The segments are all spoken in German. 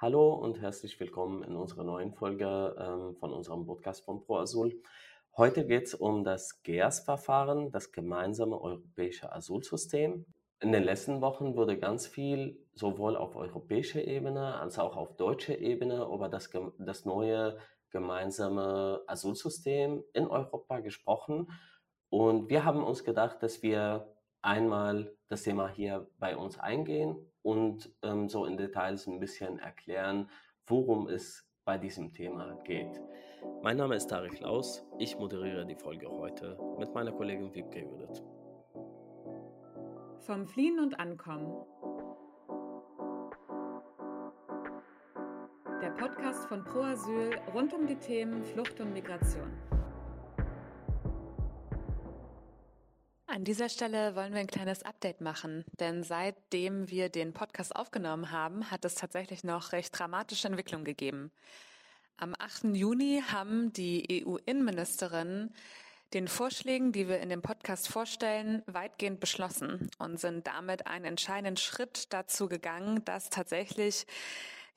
Hallo und herzlich willkommen in unserer neuen Folge ähm, von unserem Podcast von ProAsyl. Heute geht es um das GEAS-Verfahren, das gemeinsame europäische Asylsystem. In den letzten Wochen wurde ganz viel sowohl auf europäischer Ebene als auch auf deutscher Ebene über das, das neue gemeinsame Asylsystem in Europa gesprochen. Und wir haben uns gedacht, dass wir einmal das Thema hier bei uns eingehen und ähm, so in Details ein bisschen erklären, worum es bei diesem Thema geht. Mein Name ist Tarek Laus. Ich moderiere die Folge heute mit meiner Kollegin Wiebke Judith. Vom Fliehen und Ankommen. Der Podcast von Pro Asyl rund um die Themen Flucht und Migration. An dieser Stelle wollen wir ein kleines Update machen, denn seitdem wir den Podcast aufgenommen haben, hat es tatsächlich noch recht dramatische Entwicklungen gegeben. Am 8. Juni haben die EU-Innenministerinnen den Vorschlägen, die wir in dem Podcast vorstellen, weitgehend beschlossen und sind damit einen entscheidenden Schritt dazu gegangen, dass tatsächlich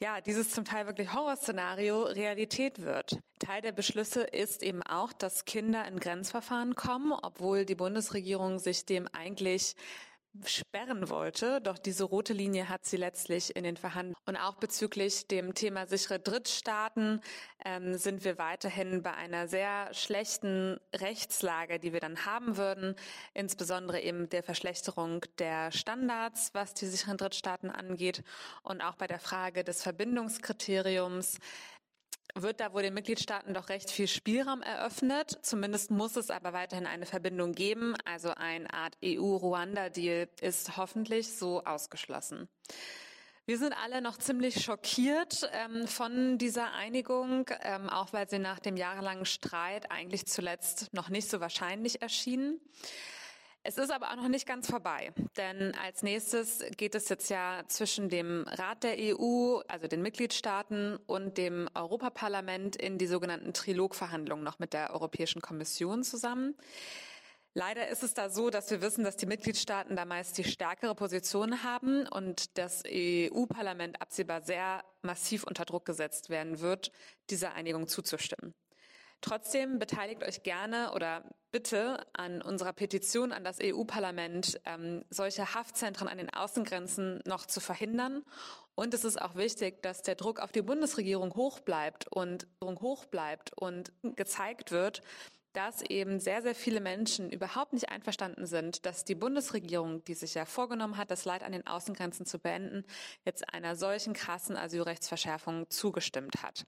ja, dieses zum Teil wirklich Horrorszenario Realität wird. Teil der Beschlüsse ist eben auch, dass Kinder in Grenzverfahren kommen, obwohl die Bundesregierung sich dem eigentlich sperren wollte. Doch diese rote Linie hat sie letztlich in den Verhandlungen. Und auch bezüglich dem Thema sichere Drittstaaten ähm, sind wir weiterhin bei einer sehr schlechten Rechtslage, die wir dann haben würden, insbesondere eben der Verschlechterung der Standards, was die sicheren Drittstaaten angeht und auch bei der Frage des Verbindungskriteriums wird da wohl den Mitgliedstaaten doch recht viel Spielraum eröffnet. Zumindest muss es aber weiterhin eine Verbindung geben. Also eine Art EU-Ruanda-Deal ist hoffentlich so ausgeschlossen. Wir sind alle noch ziemlich schockiert ähm, von dieser Einigung, ähm, auch weil sie nach dem jahrelangen Streit eigentlich zuletzt noch nicht so wahrscheinlich erschien. Es ist aber auch noch nicht ganz vorbei, denn als nächstes geht es jetzt ja zwischen dem Rat der EU, also den Mitgliedstaaten und dem Europaparlament in die sogenannten Trilogverhandlungen noch mit der Europäischen Kommission zusammen. Leider ist es da so, dass wir wissen, dass die Mitgliedstaaten da meist die stärkere Position haben und das EU-Parlament absehbar sehr massiv unter Druck gesetzt werden wird, dieser Einigung zuzustimmen. Trotzdem beteiligt euch gerne oder bitte an unserer Petition an das EU-Parlament, ähm, solche Haftzentren an den Außengrenzen noch zu verhindern. Und es ist auch wichtig, dass der Druck auf die Bundesregierung hoch bleibt und hoch bleibt und gezeigt wird, dass eben sehr, sehr viele Menschen überhaupt nicht einverstanden sind, dass die Bundesregierung, die sich ja vorgenommen hat, das Leid an den Außengrenzen zu beenden, jetzt einer solchen krassen Asylrechtsverschärfung zugestimmt hat.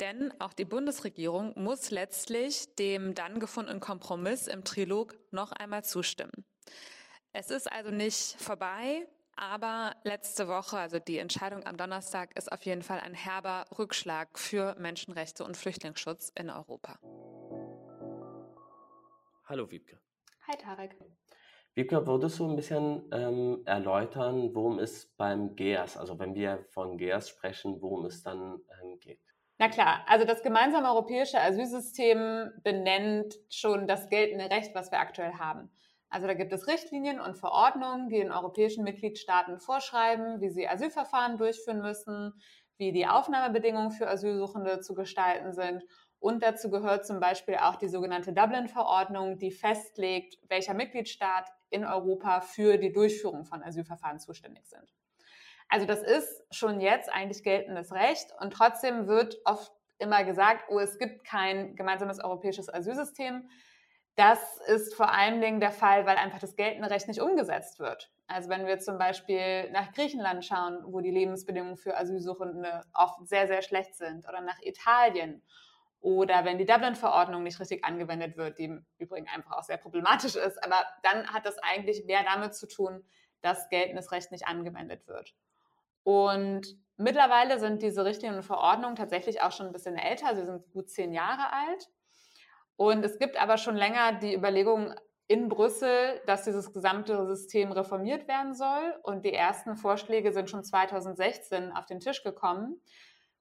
Denn auch die Bundesregierung muss letztlich dem dann gefundenen Kompromiss im Trilog noch einmal zustimmen. Es ist also nicht vorbei, aber letzte Woche, also die Entscheidung am Donnerstag, ist auf jeden Fall ein herber Rückschlag für Menschenrechte und Flüchtlingsschutz in Europa. Hallo Wiebke. Hi Tarek. Wiebke, würdest du ein bisschen ähm, erläutern, worum es beim GEAS, also wenn wir von GEAS sprechen, worum es dann ähm, geht? Na klar, also das gemeinsame europäische Asylsystem benennt schon das geltende Recht, was wir aktuell haben. Also da gibt es Richtlinien und Verordnungen, die den europäischen Mitgliedstaaten vorschreiben, wie sie Asylverfahren durchführen müssen, wie die Aufnahmebedingungen für Asylsuchende zu gestalten sind und dazu gehört zum Beispiel auch die sogenannte Dublin-Verordnung, die festlegt, welcher Mitgliedstaat in Europa für die Durchführung von Asylverfahren zuständig sind. Also das ist schon jetzt eigentlich geltendes Recht und trotzdem wird oft immer gesagt, oh, es gibt kein gemeinsames europäisches Asylsystem. Das ist vor allen Dingen der Fall, weil einfach das geltende Recht nicht umgesetzt wird. Also wenn wir zum Beispiel nach Griechenland schauen, wo die Lebensbedingungen für Asylsuchende oft sehr, sehr schlecht sind, oder nach Italien oder wenn die Dublin-Verordnung nicht richtig angewendet wird, die im Übrigen einfach auch sehr problematisch ist, aber dann hat das eigentlich mehr damit zu tun, dass geltendes Recht nicht angewendet wird. Und mittlerweile sind diese Richtlinien und Verordnungen tatsächlich auch schon ein bisschen älter, sie sind gut zehn Jahre alt. Und es gibt aber schon länger die Überlegung in Brüssel, dass dieses gesamte System reformiert werden soll. Und die ersten Vorschläge sind schon 2016 auf den Tisch gekommen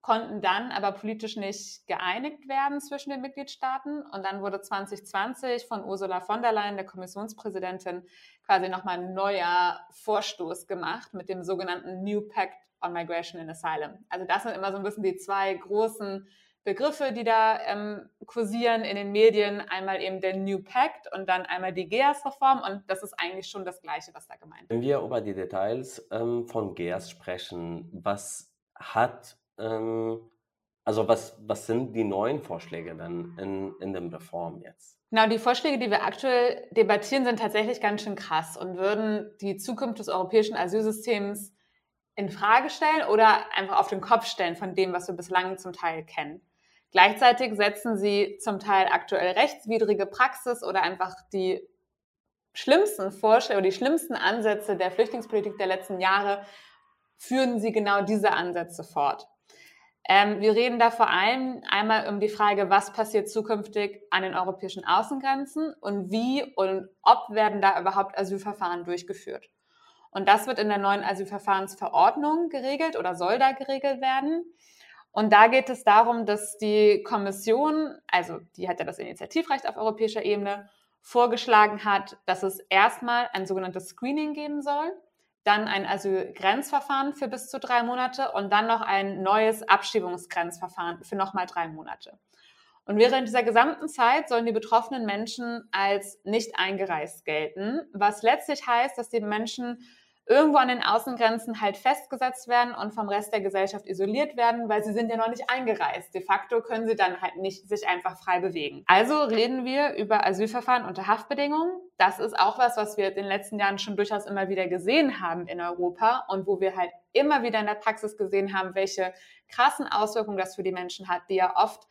konnten dann aber politisch nicht geeinigt werden zwischen den Mitgliedstaaten. Und dann wurde 2020 von Ursula von der Leyen, der Kommissionspräsidentin, quasi nochmal ein neuer Vorstoß gemacht mit dem sogenannten New Pact on Migration and Asylum. Also das sind immer so ein bisschen die zwei großen Begriffe, die da ähm, kursieren in den Medien. Einmal eben der New Pact und dann einmal die GEAS-Reform. Und das ist eigentlich schon das Gleiche, was da gemeint ist. Wenn wir über die Details ähm, von GEAS sprechen, was hat, ähm, also was, was sind die neuen Vorschläge dann in, in dem Reform jetzt? Genau, die Vorschläge, die wir aktuell debattieren, sind tatsächlich ganz schön krass und würden die Zukunft des europäischen Asylsystems in Frage stellen oder einfach auf den Kopf stellen von dem, was wir bislang zum Teil kennen. Gleichzeitig setzen sie zum Teil aktuell rechtswidrige Praxis oder einfach die schlimmsten Vorschläge oder die schlimmsten Ansätze der Flüchtlingspolitik der letzten Jahre führen sie genau diese Ansätze fort. Ähm, wir reden da vor allem einmal um die Frage, was passiert zukünftig an den europäischen Außengrenzen und wie und ob werden da überhaupt Asylverfahren durchgeführt. Und das wird in der neuen Asylverfahrensverordnung geregelt oder soll da geregelt werden. Und da geht es darum, dass die Kommission, also die hat ja das Initiativrecht auf europäischer Ebene, vorgeschlagen hat, dass es erstmal ein sogenanntes Screening geben soll, dann ein Asylgrenzverfahren für bis zu drei Monate und dann noch ein neues Abschiebungsgrenzverfahren für nochmal drei Monate. Und während dieser gesamten Zeit sollen die betroffenen Menschen als nicht eingereist gelten, was letztlich heißt, dass die Menschen irgendwo an den Außengrenzen halt festgesetzt werden und vom Rest der Gesellschaft isoliert werden, weil sie sind ja noch nicht eingereist. De facto können sie dann halt nicht sich einfach frei bewegen. Also reden wir über Asylverfahren unter Haftbedingungen. Das ist auch was, was wir in den letzten Jahren schon durchaus immer wieder gesehen haben in Europa und wo wir halt immer wieder in der Praxis gesehen haben, welche krassen Auswirkungen das für die Menschen hat, die ja oft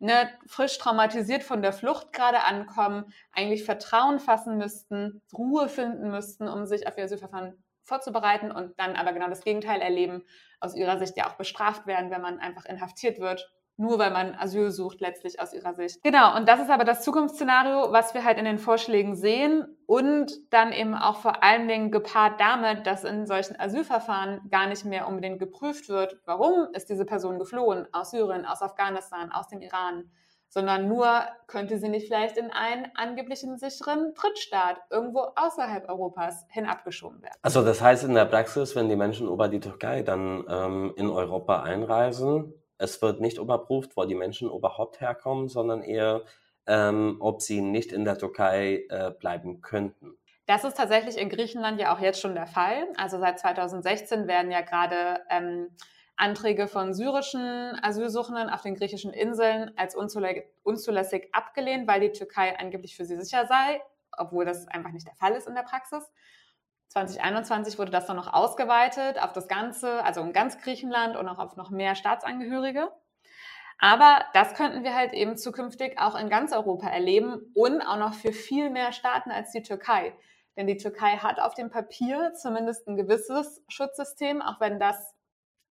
ne, frisch traumatisiert von der Flucht gerade ankommen, eigentlich Vertrauen fassen müssten, Ruhe finden müssten, um sich auf ihr Asylverfahren vorzubereiten und dann aber genau das Gegenteil erleben, aus ihrer Sicht ja auch bestraft werden, wenn man einfach inhaftiert wird, nur weil man Asyl sucht, letztlich aus ihrer Sicht. Genau, und das ist aber das Zukunftsszenario, was wir halt in den Vorschlägen sehen und dann eben auch vor allen Dingen gepaart damit, dass in solchen Asylverfahren gar nicht mehr unbedingt geprüft wird, warum ist diese Person geflohen aus Syrien, aus Afghanistan, aus dem Iran, sondern nur könnte sie nicht vielleicht in einen angeblichen sicheren Drittstaat irgendwo außerhalb Europas hinabgeschoben werden. Also das heißt in der Praxis, wenn die Menschen über die Türkei dann ähm, in Europa einreisen, es wird nicht überprüft, wo die Menschen überhaupt herkommen, sondern eher, ähm, ob sie nicht in der Türkei äh, bleiben könnten. Das ist tatsächlich in Griechenland ja auch jetzt schon der Fall. Also seit 2016 werden ja gerade ähm, Anträge von syrischen Asylsuchenden auf den griechischen Inseln als unzulässig abgelehnt, weil die Türkei angeblich für sie sicher sei, obwohl das einfach nicht der Fall ist in der Praxis. 2021 wurde das dann noch ausgeweitet auf das Ganze, also in ganz Griechenland und auch auf noch mehr Staatsangehörige. Aber das könnten wir halt eben zukünftig auch in ganz Europa erleben und auch noch für viel mehr Staaten als die Türkei. Denn die Türkei hat auf dem Papier zumindest ein gewisses Schutzsystem, auch wenn das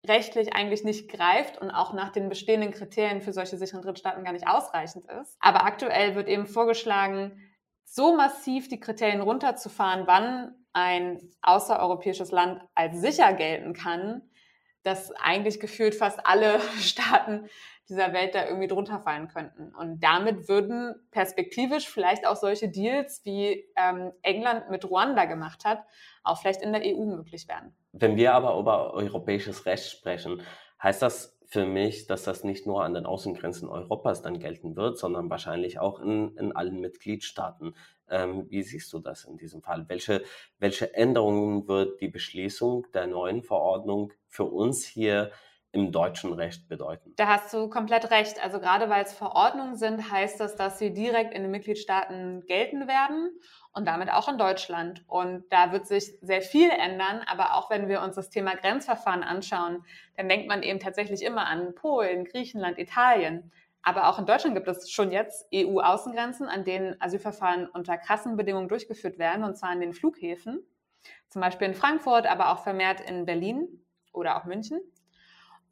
rechtlich eigentlich nicht greift und auch nach den bestehenden Kriterien für solche sicheren Drittstaaten gar nicht ausreichend ist. Aber aktuell wird eben vorgeschlagen, so massiv die Kriterien runterzufahren, wann ein außereuropäisches Land als sicher gelten kann, dass eigentlich gefühlt fast alle Staaten dieser Welt da irgendwie drunter fallen könnten. Und damit würden perspektivisch vielleicht auch solche Deals, wie ähm, England mit Ruanda gemacht hat, auch vielleicht in der EU möglich werden. Wenn wir aber über europäisches Recht sprechen, heißt das für mich, dass das nicht nur an den Außengrenzen Europas dann gelten wird, sondern wahrscheinlich auch in, in allen Mitgliedstaaten. Ähm, wie siehst du das in diesem Fall? Welche, welche Änderungen wird die Beschließung der neuen Verordnung für uns hier im deutschen Recht bedeuten. Da hast du komplett recht. Also gerade weil es Verordnungen sind, heißt das, dass sie direkt in den Mitgliedstaaten gelten werden und damit auch in Deutschland. Und da wird sich sehr viel ändern. Aber auch wenn wir uns das Thema Grenzverfahren anschauen, dann denkt man eben tatsächlich immer an Polen, Griechenland, Italien. Aber auch in Deutschland gibt es schon jetzt EU-Außengrenzen, an denen Asylverfahren unter krassen Bedingungen durchgeführt werden, und zwar an den Flughäfen. Zum Beispiel in Frankfurt, aber auch vermehrt in Berlin oder auch München.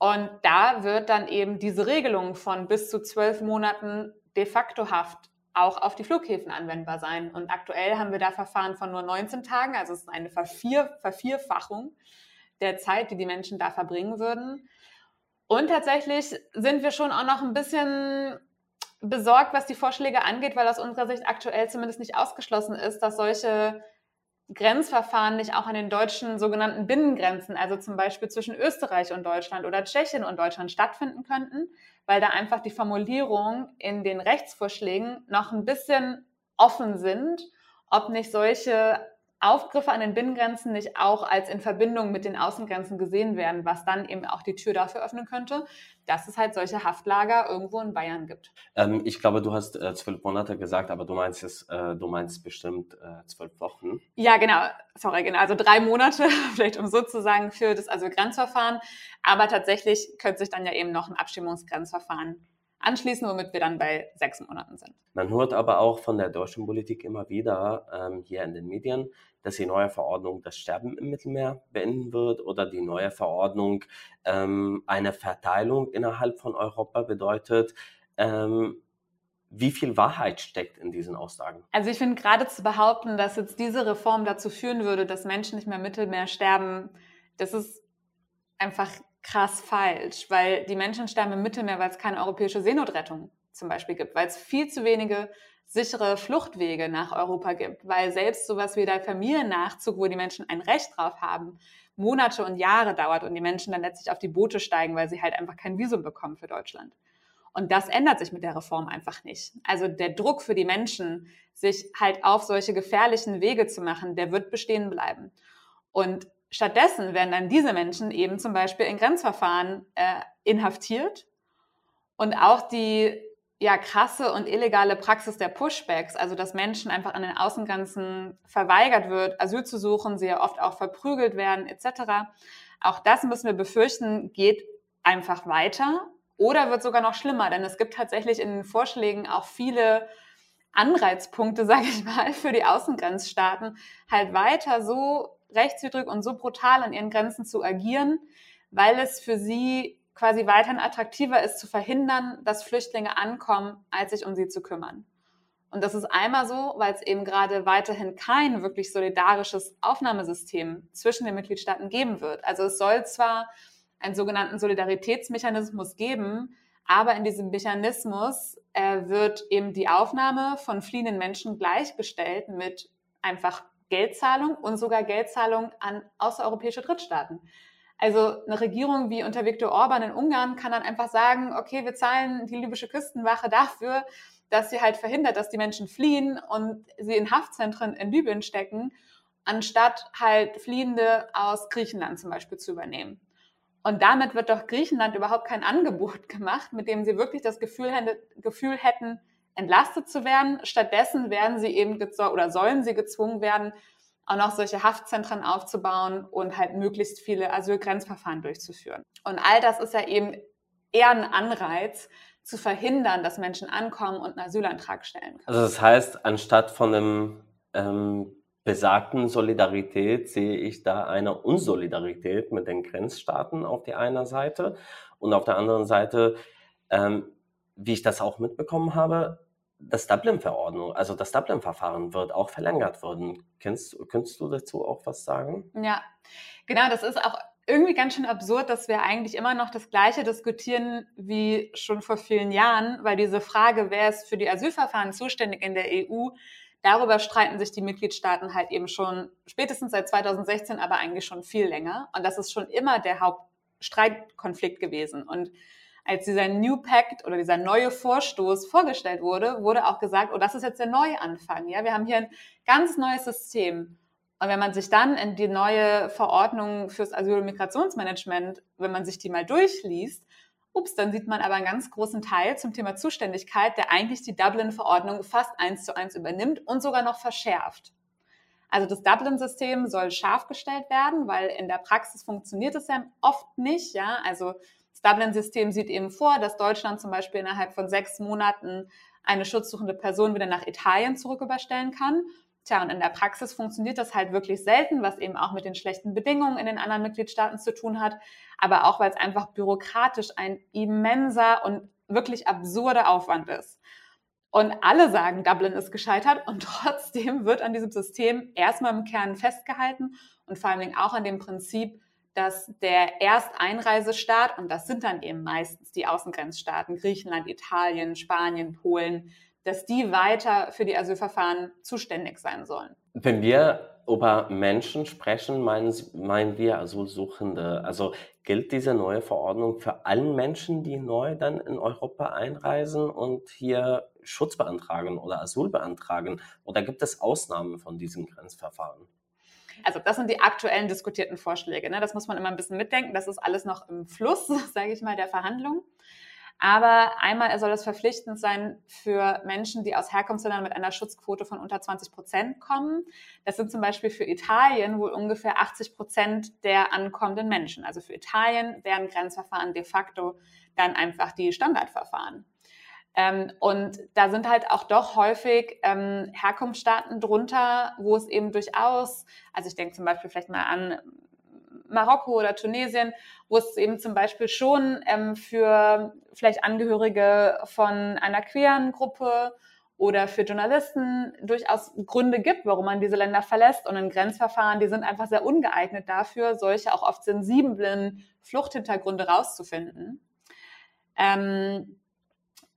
Und da wird dann eben diese Regelung von bis zu zwölf Monaten de facto Haft auch auf die Flughäfen anwendbar sein. Und aktuell haben wir da Verfahren von nur 19 Tagen, also es ist eine Vervier Vervierfachung der Zeit, die die Menschen da verbringen würden. Und tatsächlich sind wir schon auch noch ein bisschen besorgt, was die Vorschläge angeht, weil aus unserer Sicht aktuell zumindest nicht ausgeschlossen ist, dass solche Grenzverfahren nicht auch an den deutschen sogenannten Binnengrenzen, also zum Beispiel zwischen Österreich und Deutschland oder Tschechien und Deutschland stattfinden könnten, weil da einfach die Formulierungen in den Rechtsvorschlägen noch ein bisschen offen sind, ob nicht solche Aufgriffe an den Binnengrenzen nicht auch als in Verbindung mit den Außengrenzen gesehen werden, was dann eben auch die Tür dafür öffnen könnte, dass es halt solche Haftlager irgendwo in Bayern gibt. Ähm, ich glaube, du hast äh, zwölf Monate gesagt, aber du meinst es, äh, du meinst bestimmt äh, zwölf Wochen. Ja, genau. Sorry, genau. Also drei Monate, vielleicht um sozusagen für das Asylgrenzverfahren. Aber tatsächlich könnte sich dann ja eben noch ein Abstimmungsgrenzverfahren anschließen, womit wir dann bei sechs Monaten sind. Man hört aber auch von der deutschen Politik immer wieder ähm, hier in den Medien, dass die neue Verordnung das Sterben im Mittelmeer beenden wird oder die neue Verordnung ähm, eine Verteilung innerhalb von Europa bedeutet. Ähm, wie viel Wahrheit steckt in diesen Aussagen? Also ich finde gerade zu behaupten, dass jetzt diese Reform dazu führen würde, dass Menschen nicht mehr im Mittelmeer sterben, das ist einfach krass falsch, weil die Menschen sterben im Mittelmeer, weil es keine europäische Seenotrettung zum Beispiel gibt, weil es viel zu wenige sichere Fluchtwege nach Europa gibt, weil selbst sowas wie der Familiennachzug, wo die Menschen ein Recht drauf haben, Monate und Jahre dauert und die Menschen dann letztlich auf die Boote steigen, weil sie halt einfach kein Visum bekommen für Deutschland. Und das ändert sich mit der Reform einfach nicht. Also der Druck für die Menschen, sich halt auf solche gefährlichen Wege zu machen, der wird bestehen bleiben. Und stattdessen werden dann diese Menschen eben zum Beispiel in Grenzverfahren äh, inhaftiert. Und auch die ja, krasse und illegale Praxis der Pushbacks, also dass Menschen einfach an den Außengrenzen verweigert wird, Asyl zu suchen, sie ja oft auch verprügelt werden etc. Auch das müssen wir befürchten, geht einfach weiter oder wird sogar noch schlimmer, denn es gibt tatsächlich in den Vorschlägen auch viele Anreizpunkte, sage ich mal, für die Außengrenzstaaten, halt weiter so rechtswidrig und so brutal an ihren Grenzen zu agieren, weil es für sie quasi weiterhin attraktiver ist, zu verhindern, dass Flüchtlinge ankommen, als sich um sie zu kümmern. Und das ist einmal so, weil es eben gerade weiterhin kein wirklich solidarisches Aufnahmesystem zwischen den Mitgliedstaaten geben wird. Also es soll zwar einen sogenannten Solidaritätsmechanismus geben, aber in diesem Mechanismus äh, wird eben die Aufnahme von fliehenden Menschen gleichgestellt mit einfach Geldzahlung und sogar Geldzahlung an außereuropäische Drittstaaten. Also eine Regierung wie unter Viktor Orban in Ungarn kann dann einfach sagen, okay, wir zahlen die libysche Küstenwache dafür, dass sie halt verhindert, dass die Menschen fliehen und sie in Haftzentren in Libyen stecken, anstatt halt Fliehende aus Griechenland zum Beispiel zu übernehmen. Und damit wird doch Griechenland überhaupt kein Angebot gemacht, mit dem sie wirklich das Gefühl, Gefühl hätten, entlastet zu werden. Stattdessen werden sie eben oder sollen sie gezwungen werden, auch noch solche Haftzentren aufzubauen und halt möglichst viele Asylgrenzverfahren durchzuführen. Und all das ist ja eben eher ein Anreiz, zu verhindern, dass Menschen ankommen und einen Asylantrag stellen können. Also das heißt, anstatt von einem ähm, besagten Solidarität sehe ich da eine Unsolidarität mit den Grenzstaaten auf der einen Seite und auf der anderen Seite, ähm, wie ich das auch mitbekommen habe, das Dublin-Verordnung, also das Dublin-Verfahren wird auch verlängert worden. Kennst, könntest du dazu auch was sagen? Ja, genau, das ist auch irgendwie ganz schön absurd, dass wir eigentlich immer noch das Gleiche diskutieren wie schon vor vielen Jahren, weil diese Frage, wer ist für die Asylverfahren zuständig in der EU, darüber streiten sich die Mitgliedstaaten halt eben schon spätestens seit 2016, aber eigentlich schon viel länger. Und das ist schon immer der Hauptstreitkonflikt gewesen. Und als dieser New Pact oder dieser neue Vorstoß vorgestellt wurde, wurde auch gesagt, oh, das ist jetzt der Neuanfang. Ja, wir haben hier ein ganz neues System. Und wenn man sich dann in die neue Verordnung fürs Asyl- und Migrationsmanagement, wenn man sich die mal durchliest, ups, dann sieht man aber einen ganz großen Teil zum Thema Zuständigkeit, der eigentlich die Dublin-Verordnung fast eins zu eins übernimmt und sogar noch verschärft. Also das Dublin-System soll scharf gestellt werden, weil in der Praxis funktioniert es ja oft nicht. Ja, also Dublin-System sieht eben vor, dass Deutschland zum Beispiel innerhalb von sechs Monaten eine schutzsuchende Person wieder nach Italien zurücküberstellen kann. Tja, und in der Praxis funktioniert das halt wirklich selten, was eben auch mit den schlechten Bedingungen in den anderen Mitgliedstaaten zu tun hat, aber auch weil es einfach bürokratisch ein immenser und wirklich absurder Aufwand ist. Und alle sagen, Dublin ist gescheitert und trotzdem wird an diesem System erstmal im Kern festgehalten und vor allen Dingen auch an dem Prinzip, dass der Ersteinreisestaat, und das sind dann eben meistens die Außengrenzstaaten, Griechenland, Italien, Spanien, Polen, dass die weiter für die Asylverfahren zuständig sein sollen. Wenn wir über Menschen sprechen, meinen, meinen wir Asylsuchende. Also gilt diese neue Verordnung für alle Menschen, die neu dann in Europa einreisen und hier Schutz beantragen oder Asyl beantragen? Oder gibt es Ausnahmen von diesem Grenzverfahren? Also das sind die aktuellen diskutierten Vorschläge. Ne? Das muss man immer ein bisschen mitdenken. Das ist alles noch im Fluss, sage ich mal, der Verhandlungen. Aber einmal soll es verpflichtend sein für Menschen, die aus Herkunftsländern mit einer Schutzquote von unter 20 Prozent kommen. Das sind zum Beispiel für Italien wohl ungefähr 80 Prozent der ankommenden Menschen. Also für Italien wären Grenzverfahren de facto dann einfach die Standardverfahren. Ähm, und da sind halt auch doch häufig ähm, Herkunftsstaaten drunter, wo es eben durchaus, also ich denke zum Beispiel vielleicht mal an Marokko oder Tunesien, wo es eben zum Beispiel schon ähm, für vielleicht Angehörige von einer queeren Gruppe oder für Journalisten durchaus Gründe gibt, warum man diese Länder verlässt. Und in Grenzverfahren, die sind einfach sehr ungeeignet dafür, solche auch oft sensiblen Fluchthintergründe rauszufinden. Ähm,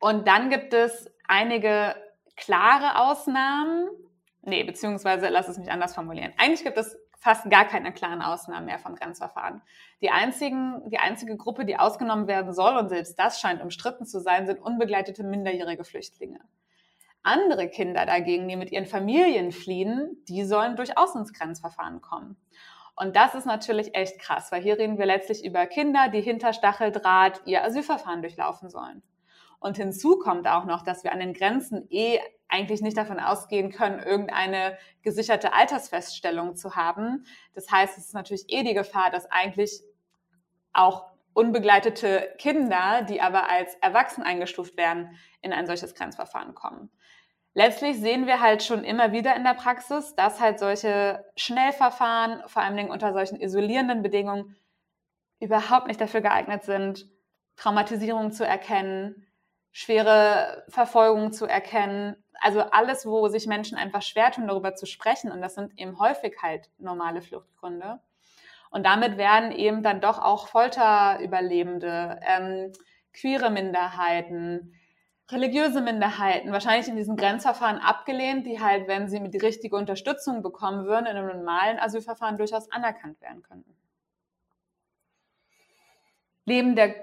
und dann gibt es einige klare Ausnahmen. Nee, beziehungsweise lass es mich anders formulieren. Eigentlich gibt es fast gar keine klaren Ausnahmen mehr vom Grenzverfahren. Die, einzigen, die einzige Gruppe, die ausgenommen werden soll, und selbst das scheint umstritten zu sein, sind unbegleitete minderjährige Flüchtlinge. Andere Kinder dagegen, die mit ihren Familien fliehen, die sollen durchaus ins Grenzverfahren kommen. Und das ist natürlich echt krass, weil hier reden wir letztlich über Kinder, die hinter Stacheldraht ihr Asylverfahren durchlaufen sollen. Und hinzu kommt auch noch, dass wir an den Grenzen eh eigentlich nicht davon ausgehen können, irgendeine gesicherte Altersfeststellung zu haben. Das heißt, es ist natürlich eh die Gefahr, dass eigentlich auch unbegleitete Kinder, die aber als erwachsen eingestuft werden, in ein solches Grenzverfahren kommen. Letztlich sehen wir halt schon immer wieder in der Praxis, dass halt solche Schnellverfahren, vor allen Dingen unter solchen isolierenden Bedingungen, überhaupt nicht dafür geeignet sind, Traumatisierung zu erkennen, schwere Verfolgung zu erkennen. Also alles, wo sich Menschen einfach schwer tun, darüber zu sprechen. Und das sind eben häufig halt normale Fluchtgründe. Und damit werden eben dann doch auch Folterüberlebende, ähm, queere Minderheiten, religiöse Minderheiten wahrscheinlich in diesen Grenzverfahren abgelehnt, die halt, wenn sie die richtige Unterstützung bekommen würden, in einem normalen Asylverfahren durchaus anerkannt werden könnten. Neben der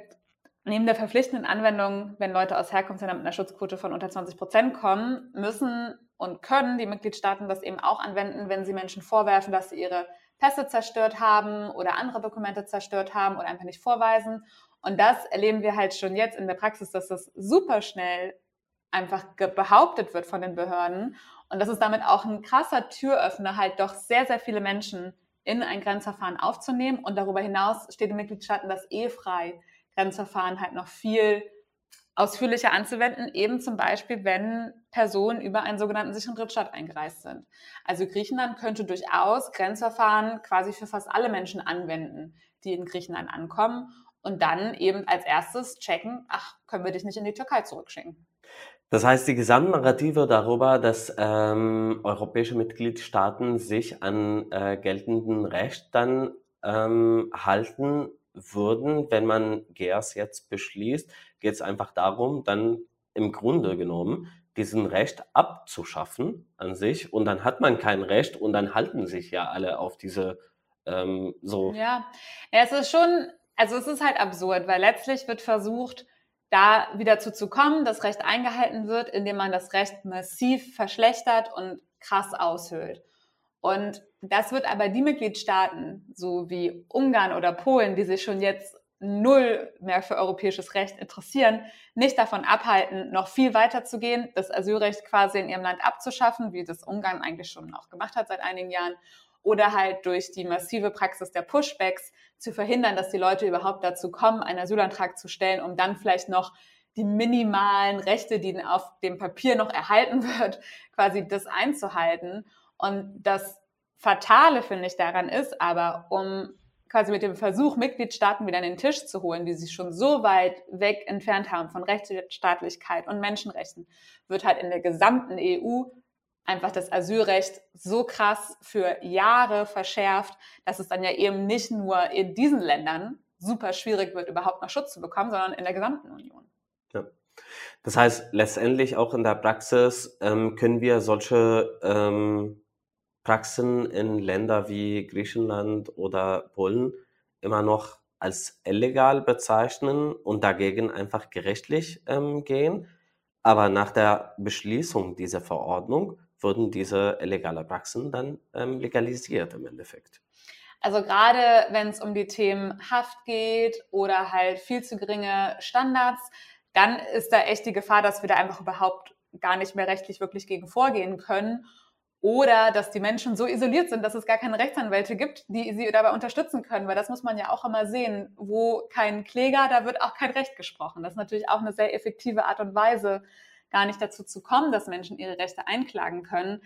Neben der verpflichtenden Anwendung, wenn Leute aus Herkunftsländern mit einer Schutzquote von unter 20 Prozent kommen, müssen und können die Mitgliedstaaten das eben auch anwenden, wenn sie Menschen vorwerfen, dass sie ihre Pässe zerstört haben oder andere Dokumente zerstört haben oder einfach nicht vorweisen. Und das erleben wir halt schon jetzt in der Praxis, dass das super schnell einfach behauptet wird von den Behörden. Und das ist damit auch ein krasser Türöffner, halt doch sehr, sehr viele Menschen in ein Grenzverfahren aufzunehmen. Und darüber hinaus steht den Mitgliedstaaten das eh frei, Grenzverfahren halt noch viel ausführlicher anzuwenden, eben zum Beispiel, wenn Personen über einen sogenannten sicheren Drittstaat eingereist sind. Also Griechenland könnte durchaus Grenzverfahren quasi für fast alle Menschen anwenden, die in Griechenland ankommen und dann eben als erstes checken, ach, können wir dich nicht in die Türkei zurückschicken. Das heißt, die Gesamtnarrative darüber, dass ähm, europäische Mitgliedstaaten sich an äh, geltenden Recht dann ähm, halten, würden, wenn man GERS jetzt beschließt, geht es einfach darum, dann im Grunde genommen diesen Recht abzuschaffen an sich und dann hat man kein Recht und dann halten sich ja alle auf diese ähm, so. Ja. ja, es ist schon, also es ist halt absurd, weil letztlich wird versucht, da wieder zu, zu kommen, das Recht eingehalten wird, indem man das Recht massiv verschlechtert und krass aushöhlt. Und das wird aber die Mitgliedstaaten, so wie Ungarn oder Polen, die sich schon jetzt null mehr für europäisches Recht interessieren, nicht davon abhalten, noch viel weiter zu gehen, das Asylrecht quasi in ihrem Land abzuschaffen, wie das Ungarn eigentlich schon auch gemacht hat seit einigen Jahren, oder halt durch die massive Praxis der Pushbacks zu verhindern, dass die Leute überhaupt dazu kommen, einen Asylantrag zu stellen, um dann vielleicht noch die minimalen Rechte, die auf dem Papier noch erhalten wird, quasi das einzuhalten. Und das Fatale, finde ich, daran ist aber, um quasi mit dem Versuch, Mitgliedstaaten wieder an den Tisch zu holen, die sich schon so weit weg entfernt haben von Rechtsstaatlichkeit und Menschenrechten, wird halt in der gesamten EU einfach das Asylrecht so krass für Jahre verschärft, dass es dann ja eben nicht nur in diesen Ländern super schwierig wird, überhaupt noch Schutz zu bekommen, sondern in der gesamten Union. Ja. Das heißt, letztendlich auch in der Praxis ähm, können wir solche ähm, Praxen in Länder wie Griechenland oder Polen immer noch als illegal bezeichnen und dagegen einfach gerichtlich ähm, gehen. Aber nach der Beschließung dieser Verordnung wurden diese illegale Praxen dann ähm, legalisiert im Endeffekt. Also gerade wenn es um die Themen Haft geht oder halt viel zu geringe Standards, dann ist da echt die Gefahr, dass wir da einfach überhaupt gar nicht mehr rechtlich wirklich gegen vorgehen können. Oder dass die Menschen so isoliert sind, dass es gar keine Rechtsanwälte gibt, die sie dabei unterstützen können. Weil das muss man ja auch immer sehen. Wo kein Kläger, da wird auch kein Recht gesprochen. Das ist natürlich auch eine sehr effektive Art und Weise, gar nicht dazu zu kommen, dass Menschen ihre Rechte einklagen können.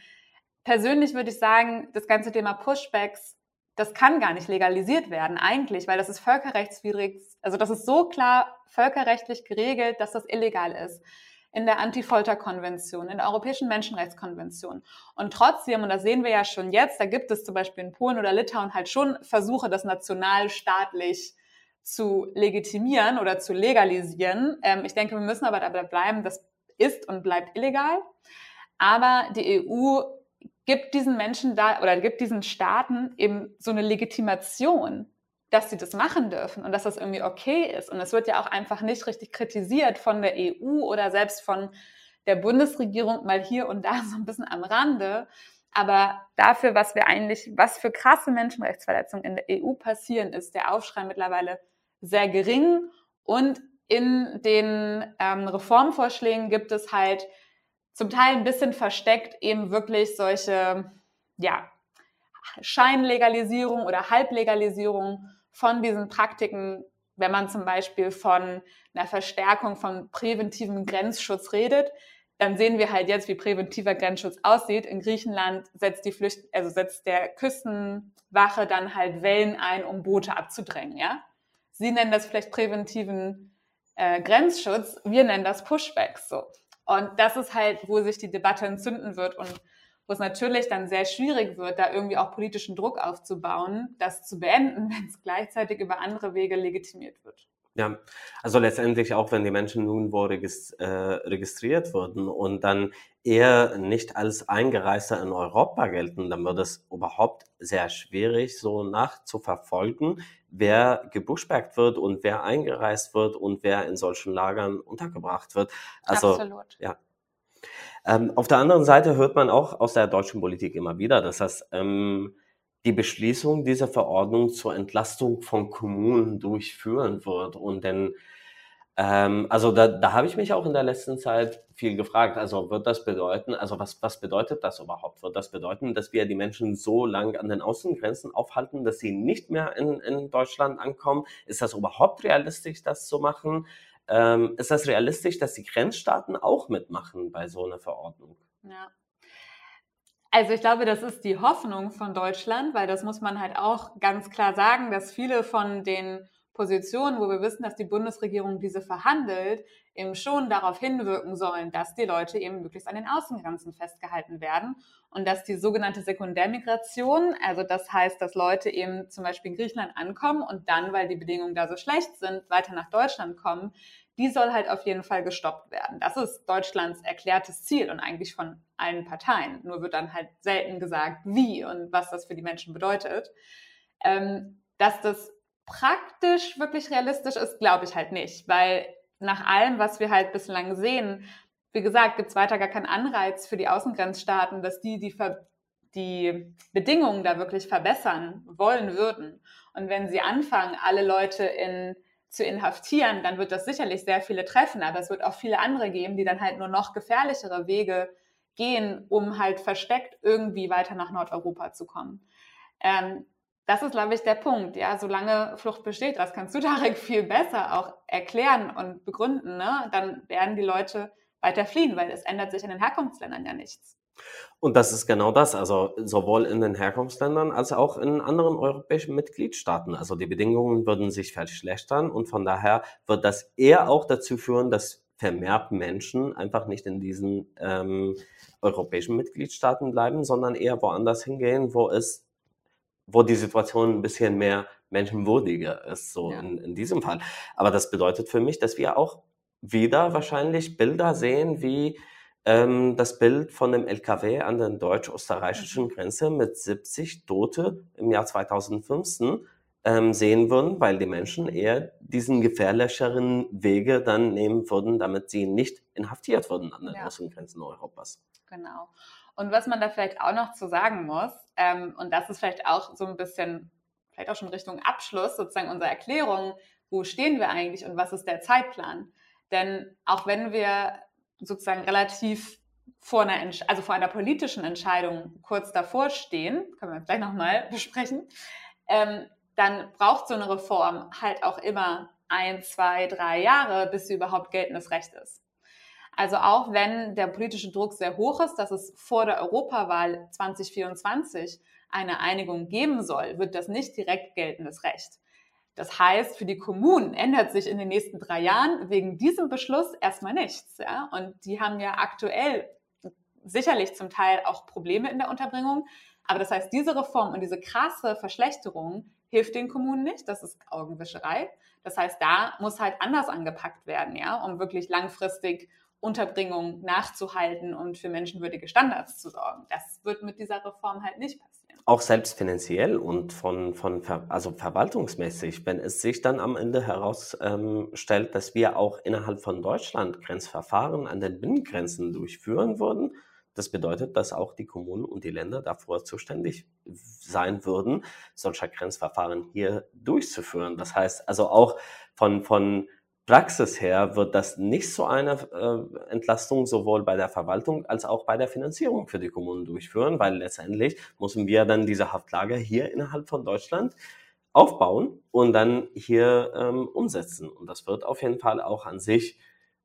Persönlich würde ich sagen, das ganze Thema Pushbacks, das kann gar nicht legalisiert werden eigentlich, weil das ist völkerrechtswidrig. Also das ist so klar völkerrechtlich geregelt, dass das illegal ist in der Anti-Folter-Konvention, in der Europäischen Menschenrechtskonvention. Und trotzdem, und das sehen wir ja schon jetzt, da gibt es zum Beispiel in Polen oder Litauen halt schon Versuche, das nationalstaatlich zu legitimieren oder zu legalisieren. Ähm, ich denke, wir müssen aber dabei bleiben, das ist und bleibt illegal. Aber die EU gibt diesen Menschen da oder gibt diesen Staaten eben so eine Legitimation, dass sie das machen dürfen und dass das irgendwie okay ist. Und es wird ja auch einfach nicht richtig kritisiert von der EU oder selbst von der Bundesregierung mal hier und da so ein bisschen am Rande. Aber dafür, was wir eigentlich, was für krasse Menschenrechtsverletzungen in der EU passieren, ist der Aufschrei mittlerweile sehr gering. Und in den ähm, Reformvorschlägen gibt es halt zum Teil ein bisschen versteckt eben wirklich solche, ja, Scheinlegalisierung oder Halblegalisierung von diesen Praktiken, wenn man zum Beispiel von einer Verstärkung von präventivem Grenzschutz redet, dann sehen wir halt jetzt, wie präventiver Grenzschutz aussieht. In Griechenland setzt die Flücht, also setzt der Küstenwache dann halt Wellen ein, um Boote abzudrängen, ja. Sie nennen das vielleicht präventiven äh, Grenzschutz, wir nennen das Pushbacks so. Und das ist halt, wo sich die Debatte entzünden wird und wo es natürlich dann sehr schwierig wird, da irgendwie auch politischen Druck aufzubauen, das zu beenden, wenn es gleichzeitig über andere Wege legitimiert wird. Ja, also letztendlich auch, wenn die Menschen nun wo regist äh, registriert wurden und dann eher nicht als Eingereister in Europa gelten, dann wird es überhaupt sehr schwierig, so nachzuverfolgen, wer gebuschbergt wird und wer eingereist wird und wer in solchen Lagern untergebracht wird. Also, Absolut. ja, ähm, auf der anderen Seite hört man auch aus der deutschen Politik immer wieder, dass das ähm, die Beschließung dieser Verordnung zur Entlastung von Kommunen durchführen wird. Und denn, ähm, also da, da habe ich mich auch in der letzten Zeit viel gefragt. Also wird das bedeuten, also was, was bedeutet das überhaupt? Wird das bedeuten, dass wir die Menschen so lang an den Außengrenzen aufhalten, dass sie nicht mehr in, in Deutschland ankommen? Ist das überhaupt realistisch, das zu machen? Ähm, ist das realistisch, dass die Grenzstaaten auch mitmachen bei so einer Verordnung? Ja. Also ich glaube, das ist die Hoffnung von Deutschland, weil das muss man halt auch ganz klar sagen, dass viele von den Positionen, wo wir wissen, dass die Bundesregierung diese verhandelt, eben schon darauf hinwirken sollen, dass die Leute eben möglichst an den Außengrenzen festgehalten werden und dass die sogenannte Sekundärmigration, also das heißt, dass Leute eben zum Beispiel in Griechenland ankommen und dann, weil die Bedingungen da so schlecht sind, weiter nach Deutschland kommen, die soll halt auf jeden Fall gestoppt werden. Das ist Deutschlands erklärtes Ziel und eigentlich von allen Parteien. Nur wird dann halt selten gesagt, wie und was das für die Menschen bedeutet. Ähm, dass das praktisch wirklich realistisch ist, glaube ich halt nicht, weil nach allem, was wir halt bislang sehen, wie gesagt, gibt es weiter gar keinen Anreiz für die Außengrenzstaaten, dass die die, die Bedingungen da wirklich verbessern wollen würden. Und wenn sie anfangen, alle Leute in, zu inhaftieren, dann wird das sicherlich sehr viele treffen, aber es wird auch viele andere geben, die dann halt nur noch gefährlichere Wege gehen, um halt versteckt irgendwie weiter nach Nordeuropa zu kommen. Ähm, das ist, glaube ich, der Punkt. Ja, solange Flucht besteht, das kannst du, Tarek, viel besser auch erklären und begründen. Ne? Dann werden die Leute weiter fliehen, weil es ändert sich in den Herkunftsländern ja nichts. Und das ist genau das, also sowohl in den Herkunftsländern als auch in anderen europäischen Mitgliedstaaten. Also die Bedingungen würden sich verschlechtern und von daher wird das eher auch dazu führen, dass vermehrt Menschen einfach nicht in diesen ähm, europäischen Mitgliedstaaten bleiben, sondern eher woanders hingehen, wo es wo die Situation ein bisschen mehr menschenwürdiger ist, so ja. in, in diesem Fall. Aber das bedeutet für mich, dass wir auch wieder wahrscheinlich Bilder sehen, wie ähm, das Bild von dem LKW an der deutsch-österreichischen Grenze mit 70 Tote im Jahr 2015 ähm, sehen würden, weil die Menschen eher diesen gefährlicheren Wege dann nehmen würden, damit sie nicht inhaftiert würden an den ja. Außengrenzen Europas. Genau. Und was man da vielleicht auch noch zu sagen muss, ähm, und das ist vielleicht auch so ein bisschen, vielleicht auch schon Richtung Abschluss sozusagen unserer Erklärung, wo stehen wir eigentlich und was ist der Zeitplan? Denn auch wenn wir sozusagen relativ vor einer, also vor einer politischen Entscheidung kurz davor stehen, können wir gleich nochmal besprechen, ähm, dann braucht so eine Reform halt auch immer ein, zwei, drei Jahre, bis sie überhaupt geltendes Recht ist. Also auch wenn der politische Druck sehr hoch ist, dass es vor der Europawahl 2024 eine Einigung geben soll, wird das nicht direkt geltendes Recht. Das heißt, für die Kommunen ändert sich in den nächsten drei Jahren wegen diesem Beschluss erstmal nichts. Ja? Und die haben ja aktuell sicherlich zum Teil auch Probleme in der Unterbringung. Aber das heißt, diese Reform und diese krasse Verschlechterung hilft den Kommunen nicht. Das ist Augenwischerei. Das heißt, da muss halt anders angepackt werden, ja, um wirklich langfristig Unterbringung nachzuhalten und für menschenwürdige Standards zu sorgen. Das wird mit dieser Reform halt nicht passieren. Auch selbst finanziell und von, von also verwaltungsmäßig, wenn es sich dann am Ende herausstellt, ähm, dass wir auch innerhalb von Deutschland Grenzverfahren an den Binnengrenzen durchführen würden, das bedeutet, dass auch die Kommunen und die Länder davor zuständig sein würden, solcher Grenzverfahren hier durchzuführen. Das heißt also auch von, von Praxis her wird das nicht so eine äh, Entlastung sowohl bei der Verwaltung als auch bei der Finanzierung für die Kommunen durchführen, weil letztendlich müssen wir dann diese Haftlager hier innerhalb von Deutschland aufbauen und dann hier ähm, umsetzen. Und das wird auf jeden Fall auch an sich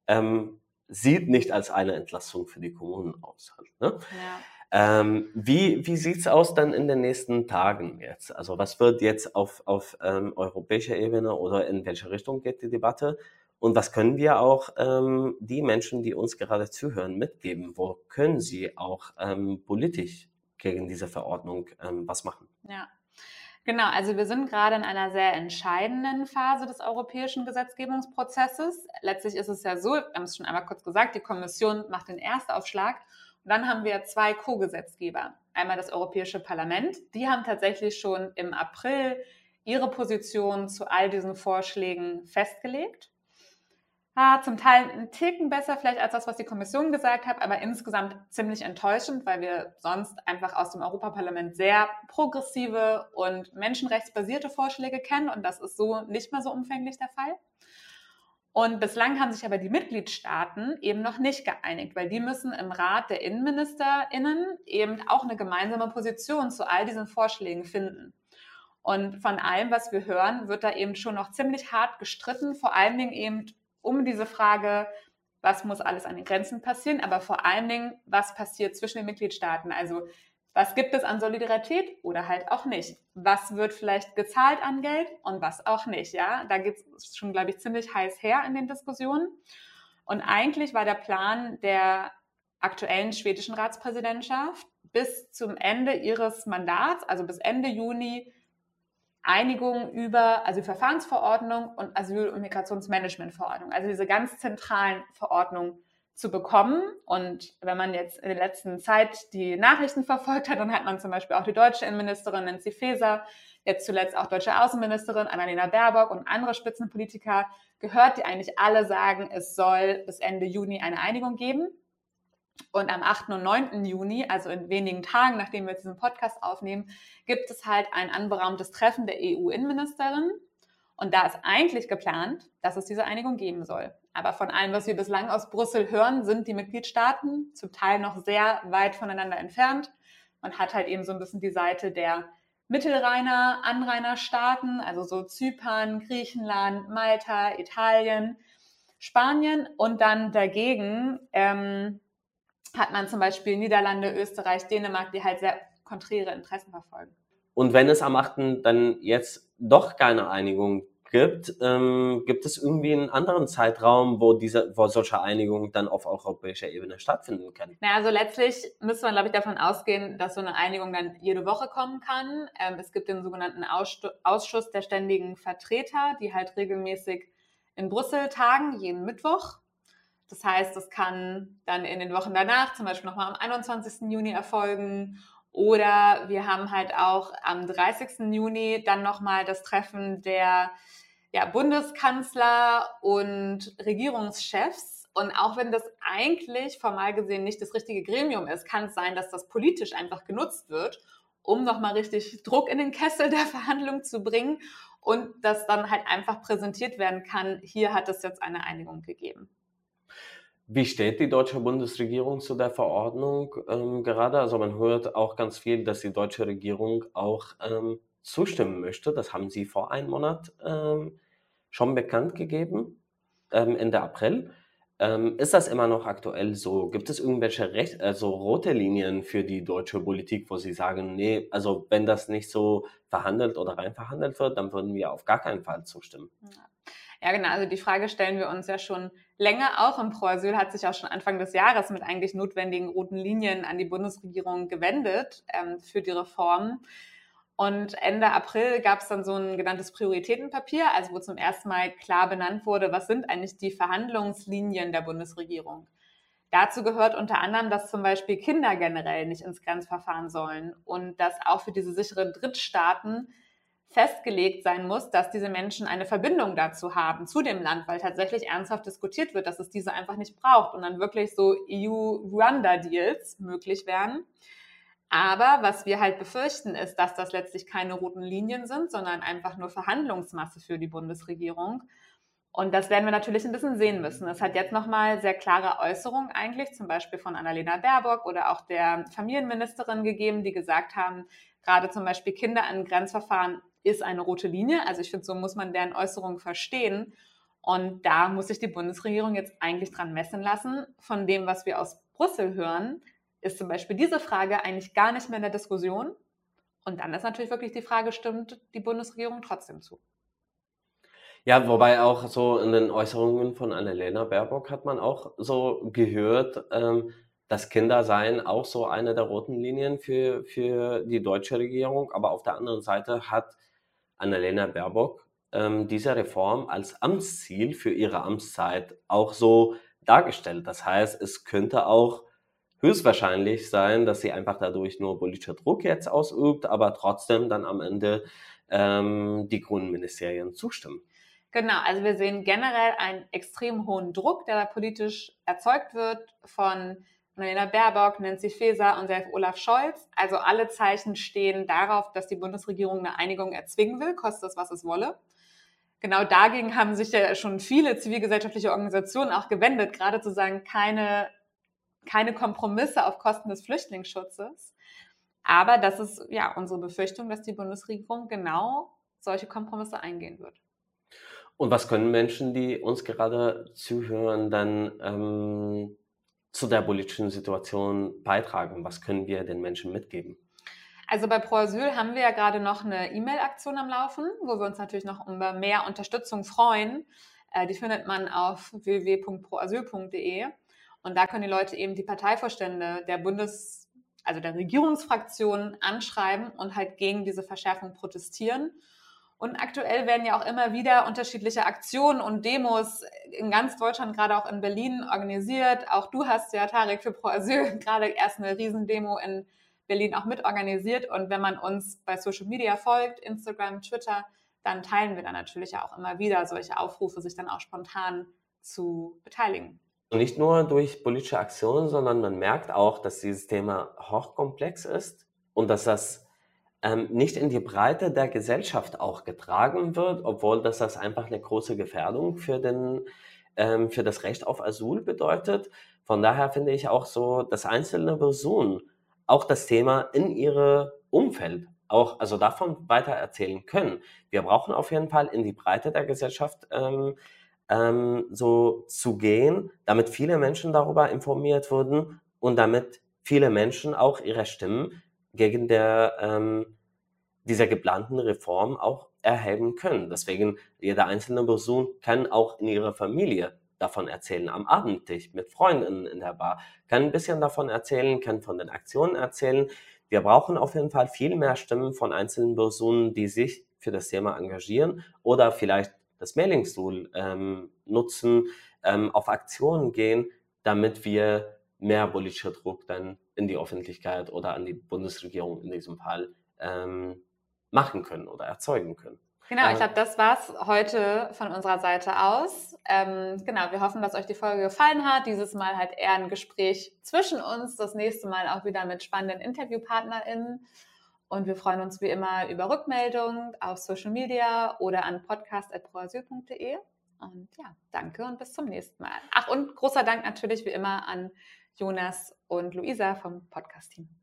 ähm, sieht nicht als eine Entlastung für die Kommunen aus. Halt, ne? ja. Ähm, wie wie sieht's aus dann in den nächsten Tagen jetzt? Also was wird jetzt auf, auf ähm, europäischer Ebene oder in welche Richtung geht die Debatte? Und was können wir auch ähm, die Menschen, die uns gerade zuhören, mitgeben? Wo können sie auch ähm, politisch gegen diese Verordnung ähm, was machen? Ja. Genau, also wir sind gerade in einer sehr entscheidenden Phase des europäischen Gesetzgebungsprozesses. Letztlich ist es ja so, wir haben es schon einmal kurz gesagt, die Kommission macht den Erstaufschlag dann haben wir zwei Co-Gesetzgeber. Einmal das Europäische Parlament, die haben tatsächlich schon im April ihre Position zu all diesen Vorschlägen festgelegt ah, zum Teil ein Ticken besser vielleicht als das, was die Kommission gesagt hat, aber insgesamt ziemlich enttäuschend, weil wir sonst einfach aus dem Europaparlament sehr progressive und menschenrechtsbasierte Vorschläge kennen und das ist so nicht mehr so umfänglich der Fall. Und bislang haben sich aber die Mitgliedstaaten eben noch nicht geeinigt, weil die müssen im Rat der Innenministerinnen eben auch eine gemeinsame Position zu all diesen Vorschlägen finden. Und von allem, was wir hören, wird da eben schon noch ziemlich hart gestritten, vor allen Dingen eben um diese Frage, was muss alles an den Grenzen passieren, aber vor allen Dingen, was passiert zwischen den Mitgliedstaaten. Also was gibt es an Solidarität oder halt auch nicht? Was wird vielleicht gezahlt an Geld und was auch nicht? Ja, da geht es schon, glaube ich, ziemlich heiß her in den Diskussionen. Und eigentlich war der Plan der aktuellen schwedischen Ratspräsidentschaft bis zum Ende ihres Mandats, also bis Ende Juni, Einigung über also Verfahrensverordnung und Asyl- und Migrationsmanagementverordnung, also diese ganz zentralen Verordnungen zu bekommen. Und wenn man jetzt in der letzten Zeit die Nachrichten verfolgt hat, dann hat man zum Beispiel auch die deutsche Innenministerin Nancy Faeser, jetzt zuletzt auch deutsche Außenministerin Annalena Baerbock und andere Spitzenpolitiker gehört, die eigentlich alle sagen, es soll bis Ende Juni eine Einigung geben. Und am 8. und 9. Juni, also in wenigen Tagen, nachdem wir diesen Podcast aufnehmen, gibt es halt ein anberaumtes Treffen der EU-Innenministerin. Und da ist eigentlich geplant, dass es diese Einigung geben soll. Aber von allem, was wir bislang aus Brüssel hören, sind die Mitgliedstaaten zum Teil noch sehr weit voneinander entfernt. Man hat halt eben so ein bisschen die Seite der Mittelrheiner, Anrainerstaaten, also so Zypern, Griechenland, Malta, Italien, Spanien und dann dagegen ähm, hat man zum Beispiel Niederlande, Österreich, Dänemark, die halt sehr konträre Interessen verfolgen. Und wenn es am 8. dann jetzt doch keine Einigung gibt, ähm, gibt es irgendwie einen anderen Zeitraum, wo diese, wo solche Einigung dann auf europäischer Ebene stattfinden kann? Naja, also letztlich müsste man, glaube ich, davon ausgehen, dass so eine Einigung dann jede Woche kommen kann. Ähm, es gibt den sogenannten Ausschuss der ständigen Vertreter, die halt regelmäßig in Brüssel tagen, jeden Mittwoch. Das heißt, das kann dann in den Wochen danach, zum Beispiel nochmal am 21. Juni erfolgen. Oder wir haben halt auch am 30. Juni dann nochmal das Treffen der ja, Bundeskanzler und Regierungschefs. Und auch wenn das eigentlich formal gesehen nicht das richtige Gremium ist, kann es sein, dass das politisch einfach genutzt wird, um nochmal richtig Druck in den Kessel der Verhandlung zu bringen und das dann halt einfach präsentiert werden kann, hier hat es jetzt eine Einigung gegeben. Wie steht die deutsche Bundesregierung zu der Verordnung ähm, gerade? Also man hört auch ganz viel, dass die deutsche Regierung auch ähm, zustimmen möchte. Das haben sie vor einem Monat ähm, schon bekannt gegeben, ähm, Ende April. Ähm, ist das immer noch aktuell so? Gibt es irgendwelche Recht, also rote Linien für die deutsche Politik, wo Sie sagen, nee, also wenn das nicht so verhandelt oder rein verhandelt wird, dann würden wir auf gar keinen Fall zustimmen? Ja, genau. Also die Frage stellen wir uns ja schon länger. Auch im Pro Asyl hat sich auch schon Anfang des Jahres mit eigentlich notwendigen roten Linien an die Bundesregierung gewendet ähm, für die Reform. Und Ende April gab es dann so ein genanntes Prioritätenpapier, also wo zum ersten Mal klar benannt wurde, was sind eigentlich die Verhandlungslinien der Bundesregierung. Dazu gehört unter anderem, dass zum Beispiel Kinder generell nicht ins Grenzverfahren sollen und dass auch für diese sicheren Drittstaaten festgelegt sein muss, dass diese Menschen eine Verbindung dazu haben, zu dem Land, weil tatsächlich ernsthaft diskutiert wird, dass es diese einfach nicht braucht und dann wirklich so EU-Rwanda-Deals möglich wären. Aber was wir halt befürchten, ist, dass das letztlich keine roten Linien sind, sondern einfach nur Verhandlungsmasse für die Bundesregierung. Und das werden wir natürlich ein bisschen sehen müssen. Es hat jetzt nochmal sehr klare Äußerungen eigentlich, zum Beispiel von Annalena Baerbock oder auch der Familienministerin gegeben, die gesagt haben, gerade zum Beispiel Kinder in Grenzverfahren ist eine rote Linie. Also ich finde, so muss man deren Äußerungen verstehen. Und da muss sich die Bundesregierung jetzt eigentlich dran messen lassen. Von dem, was wir aus Brüssel hören, ist zum Beispiel diese Frage eigentlich gar nicht mehr in der Diskussion. Und dann ist natürlich wirklich die Frage, stimmt die Bundesregierung trotzdem zu? Ja, wobei auch so in den Äußerungen von Annalena Baerbock hat man auch so gehört, ähm, dass Kinder seien auch so eine der roten Linien für, für die deutsche Regierung. Aber auf der anderen Seite hat Annalena Baerbock ähm, diese Reform als Amtsziel für ihre Amtszeit auch so dargestellt. Das heißt, es könnte auch höchstwahrscheinlich sein, dass sie einfach dadurch nur politischer Druck jetzt ausübt, aber trotzdem dann am Ende ähm, die grünen Ministerien zustimmen. Genau, also wir sehen generell einen extrem hohen Druck, der da politisch erzeugt wird von Annalena Baerbock, Nancy Faeser und selbst Olaf Scholz. Also alle Zeichen stehen darauf, dass die Bundesregierung eine Einigung erzwingen will, koste es, was es wolle. Genau dagegen haben sich ja schon viele zivilgesellschaftliche Organisationen auch gewendet, gerade zu sagen, keine keine Kompromisse auf Kosten des Flüchtlingsschutzes. Aber das ist ja unsere Befürchtung, dass die Bundesregierung genau solche Kompromisse eingehen wird. Und was können Menschen, die uns gerade zuhören, dann ähm, zu der politischen Situation beitragen? Was können wir den Menschen mitgeben? Also bei Pro Asyl haben wir ja gerade noch eine E-Mail-Aktion am Laufen, wo wir uns natürlich noch über mehr Unterstützung freuen. Äh, die findet man auf www.proasyl.de. Und da können die Leute eben die Parteivorstände der Bundes-, also der Regierungsfraktionen anschreiben und halt gegen diese Verschärfung protestieren. Und aktuell werden ja auch immer wieder unterschiedliche Aktionen und Demos in ganz Deutschland, gerade auch in Berlin, organisiert. Auch du hast ja, Tarek, für Pro Asyl gerade erst eine Riesendemo in Berlin auch mitorganisiert. Und wenn man uns bei Social Media folgt, Instagram, Twitter, dann teilen wir dann natürlich auch immer wieder solche Aufrufe, sich dann auch spontan zu beteiligen. Nicht nur durch politische Aktionen, sondern man merkt auch, dass dieses Thema hochkomplex ist und dass das ähm, nicht in die Breite der Gesellschaft auch getragen wird, obwohl das, das einfach eine große Gefährdung für, den, ähm, für das Recht auf Asyl bedeutet. Von daher finde ich auch so, dass einzelne Personen auch das Thema in ihre Umfeld auch, also davon weiter erzählen können. Wir brauchen auf jeden Fall in die Breite der Gesellschaft ähm, ähm, so zu gehen, damit viele Menschen darüber informiert wurden und damit viele Menschen auch ihre Stimmen gegen der, ähm, dieser geplanten Reform auch erheben können. Deswegen, jede einzelne Person kann auch in ihrer Familie davon erzählen, am Abendtisch mit Freunden in der Bar, kann ein bisschen davon erzählen, kann von den Aktionen erzählen. Wir brauchen auf jeden Fall viel mehr Stimmen von einzelnen Personen, die sich für das Thema engagieren oder vielleicht das Mailingstool ähm, nutzen, ähm, auf Aktionen gehen, damit wir mehr politischer Druck dann in die Öffentlichkeit oder an die Bundesregierung in diesem Fall ähm, machen können oder erzeugen können. Genau, ich glaube, das war es heute von unserer Seite aus. Ähm, genau, wir hoffen, dass euch die Folge gefallen hat. Dieses Mal halt eher ein Gespräch zwischen uns, das nächste Mal auch wieder mit spannenden InterviewpartnerInnen. Und wir freuen uns wie immer über Rückmeldungen auf Social Media oder an podcast.proasyl.de. Und ja, danke und bis zum nächsten Mal. Ach, und großer Dank natürlich wie immer an Jonas und Luisa vom Podcast-Team.